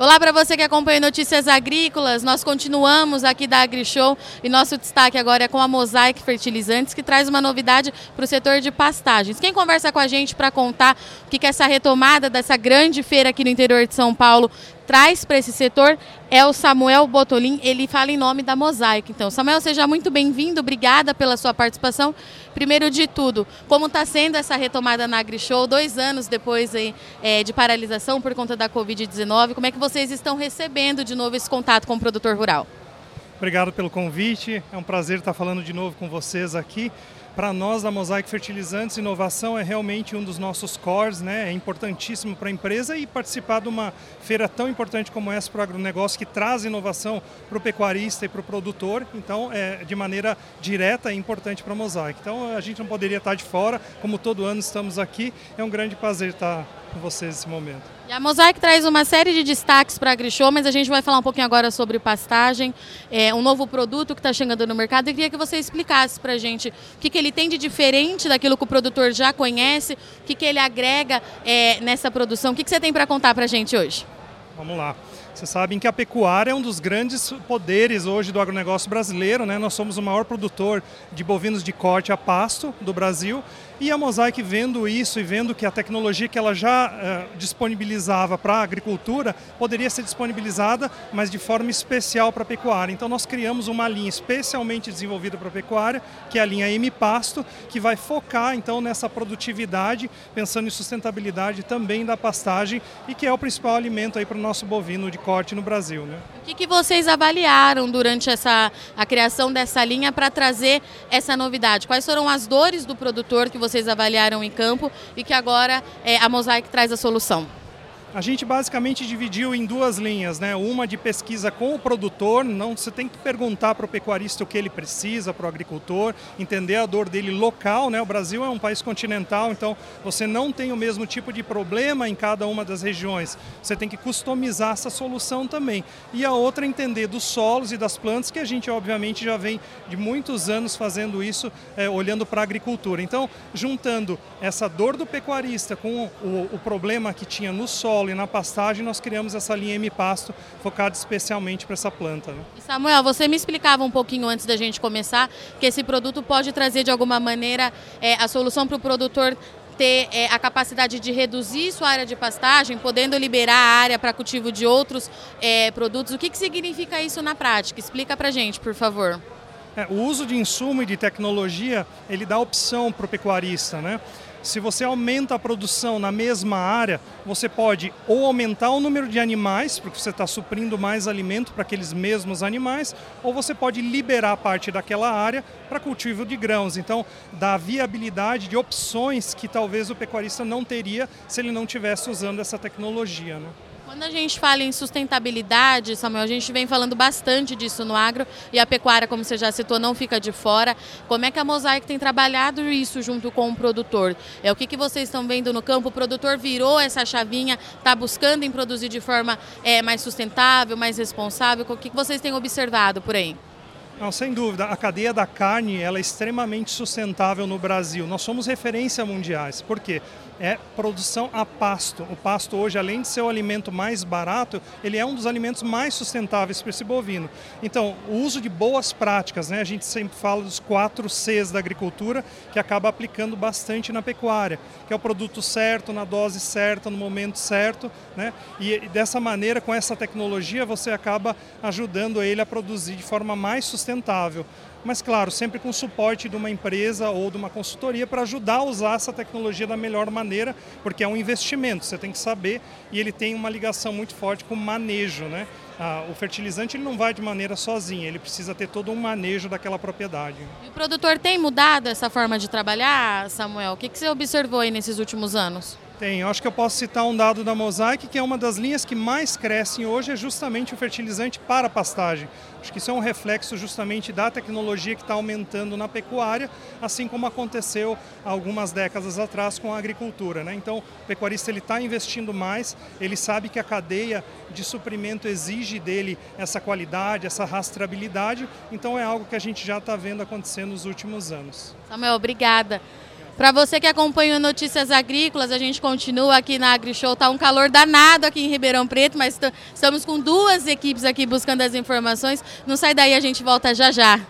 Olá para você que acompanha Notícias Agrícolas. Nós continuamos aqui da AgriShow e nosso destaque agora é com a Mosaic Fertilizantes, que traz uma novidade para o setor de pastagens. Quem conversa com a gente para contar o que, que essa retomada dessa grande feira aqui no interior de São Paulo traz para esse setor é o Samuel Botolin, ele fala em nome da Mosaic. Então, Samuel, seja muito bem-vindo, obrigada pela sua participação. Primeiro de tudo, como está sendo essa retomada na AgriShow, dois anos depois é, de paralisação por conta da Covid-19, como é que vocês estão recebendo de novo esse contato com o produtor rural? Obrigado pelo convite, é um prazer estar falando de novo com vocês aqui. Para nós da Mosaic Fertilizantes, inovação é realmente um dos nossos cores, né? é importantíssimo para a empresa e participar de uma feira tão importante como essa para o agronegócio, que traz inovação para o pecuarista e para o produtor, então é de maneira direta é importante para a Mosaic. Então a gente não poderia estar de fora, como todo ano estamos aqui, é um grande prazer estar com vocês nesse momento. E a Mosaic traz uma série de destaques para a AgriShow, mas a gente vai falar um pouquinho agora sobre pastagem, é, um novo produto que está chegando no mercado. Eu queria que você explicasse para a gente o que, que ele tem de diferente daquilo que o produtor já conhece, o que, que ele agrega é, nessa produção. O que, que você tem para contar para a gente hoje? Vamos lá. Vocês sabem que a pecuária é um dos grandes poderes hoje do agronegócio brasileiro, né? Nós somos o maior produtor de bovinos de corte a pasto do Brasil e a Mosaic vendo isso e vendo que a tecnologia que ela já uh, disponibilizava para a agricultura poderia ser disponibilizada, mas de forma especial para a pecuária. Então nós criamos uma linha especialmente desenvolvida para a pecuária, que é a linha M Pasto, que vai focar então nessa produtividade, pensando em sustentabilidade também da pastagem e que é o principal alimento aí para o nosso bovino de corte no Brasil. Né? O que, que vocês avaliaram durante essa a criação dessa linha para trazer essa novidade? Quais foram as dores do produtor que você vocês avaliaram em campo e que agora é, a Mosaic traz a solução? A gente basicamente dividiu em duas linhas, né? Uma de pesquisa com o produtor, não você tem que perguntar para o pecuarista o que ele precisa, para o agricultor, entender a dor dele local, né? O Brasil é um país continental, então você não tem o mesmo tipo de problema em cada uma das regiões. Você tem que customizar essa solução também. E a outra entender dos solos e das plantas, que a gente obviamente já vem de muitos anos fazendo isso, é, olhando para a agricultura. Então, juntando essa dor do pecuarista com o, o problema que tinha no solo solo e na pastagem, nós criamos essa linha M-Pasto focada especialmente para essa planta. Né? Samuel, você me explicava um pouquinho antes da gente começar que esse produto pode trazer de alguma maneira é, a solução para o produtor ter é, a capacidade de reduzir sua área de pastagem, podendo liberar a área para cultivo de outros é, produtos. O que, que significa isso na prática? Explica para gente, por favor. É, o uso de insumo e de tecnologia, ele dá opção para o pecuarista, né? Se você aumenta a produção na mesma área, você pode ou aumentar o número de animais, porque você está suprindo mais alimento para aqueles mesmos animais, ou você pode liberar parte daquela área para cultivo de grãos. Então, dá viabilidade de opções que talvez o pecuarista não teria se ele não estivesse usando essa tecnologia. Né? Quando a gente fala em sustentabilidade, Samuel, a gente vem falando bastante disso no agro e a pecuária, como você já citou, não fica de fora. Como é que a Mosaic tem trabalhado isso junto com o produtor? É o que, que vocês estão vendo no campo? O produtor virou essa chavinha, está buscando em produzir de forma é, mais sustentável, mais responsável? O que, que vocês têm observado por aí? Não, sem dúvida. A cadeia da carne ela é extremamente sustentável no Brasil. Nós somos referência mundiais. Por quê? É produção a pasto. O pasto hoje, além de ser o alimento mais barato, ele é um dos alimentos mais sustentáveis para esse bovino. Então, o uso de boas práticas, né? A gente sempre fala dos quatro Cs da agricultura, que acaba aplicando bastante na pecuária, que é o produto certo, na dose certa, no momento certo, né? E dessa maneira, com essa tecnologia, você acaba ajudando ele a produzir de forma mais sustentável sustentável. Mas, claro, sempre com suporte de uma empresa ou de uma consultoria para ajudar a usar essa tecnologia da melhor maneira, porque é um investimento, você tem que saber, e ele tem uma ligação muito forte com o manejo. Né? Ah, o fertilizante ele não vai de maneira sozinha, ele precisa ter todo um manejo daquela propriedade. E o produtor tem mudado essa forma de trabalhar, Samuel? O que, que você observou aí nesses últimos anos? Tem, eu acho que eu posso citar um dado da Mosaic, que é uma das linhas que mais crescem hoje, é justamente o fertilizante para pastagem. Acho que isso é um reflexo justamente da tecnologia que está aumentando na pecuária, assim como aconteceu algumas décadas atrás com a agricultura. Né? Então, o pecuarista está investindo mais, ele sabe que a cadeia de suprimento exige dele essa qualidade, essa rastreabilidade, então é algo que a gente já está vendo acontecer nos últimos anos. Samuel, obrigada. Para você que acompanha Notícias Agrícolas, a gente continua aqui na AgriShow. Tá um calor danado aqui em Ribeirão Preto, mas estamos com duas equipes aqui buscando as informações. Não sai daí, a gente volta já já.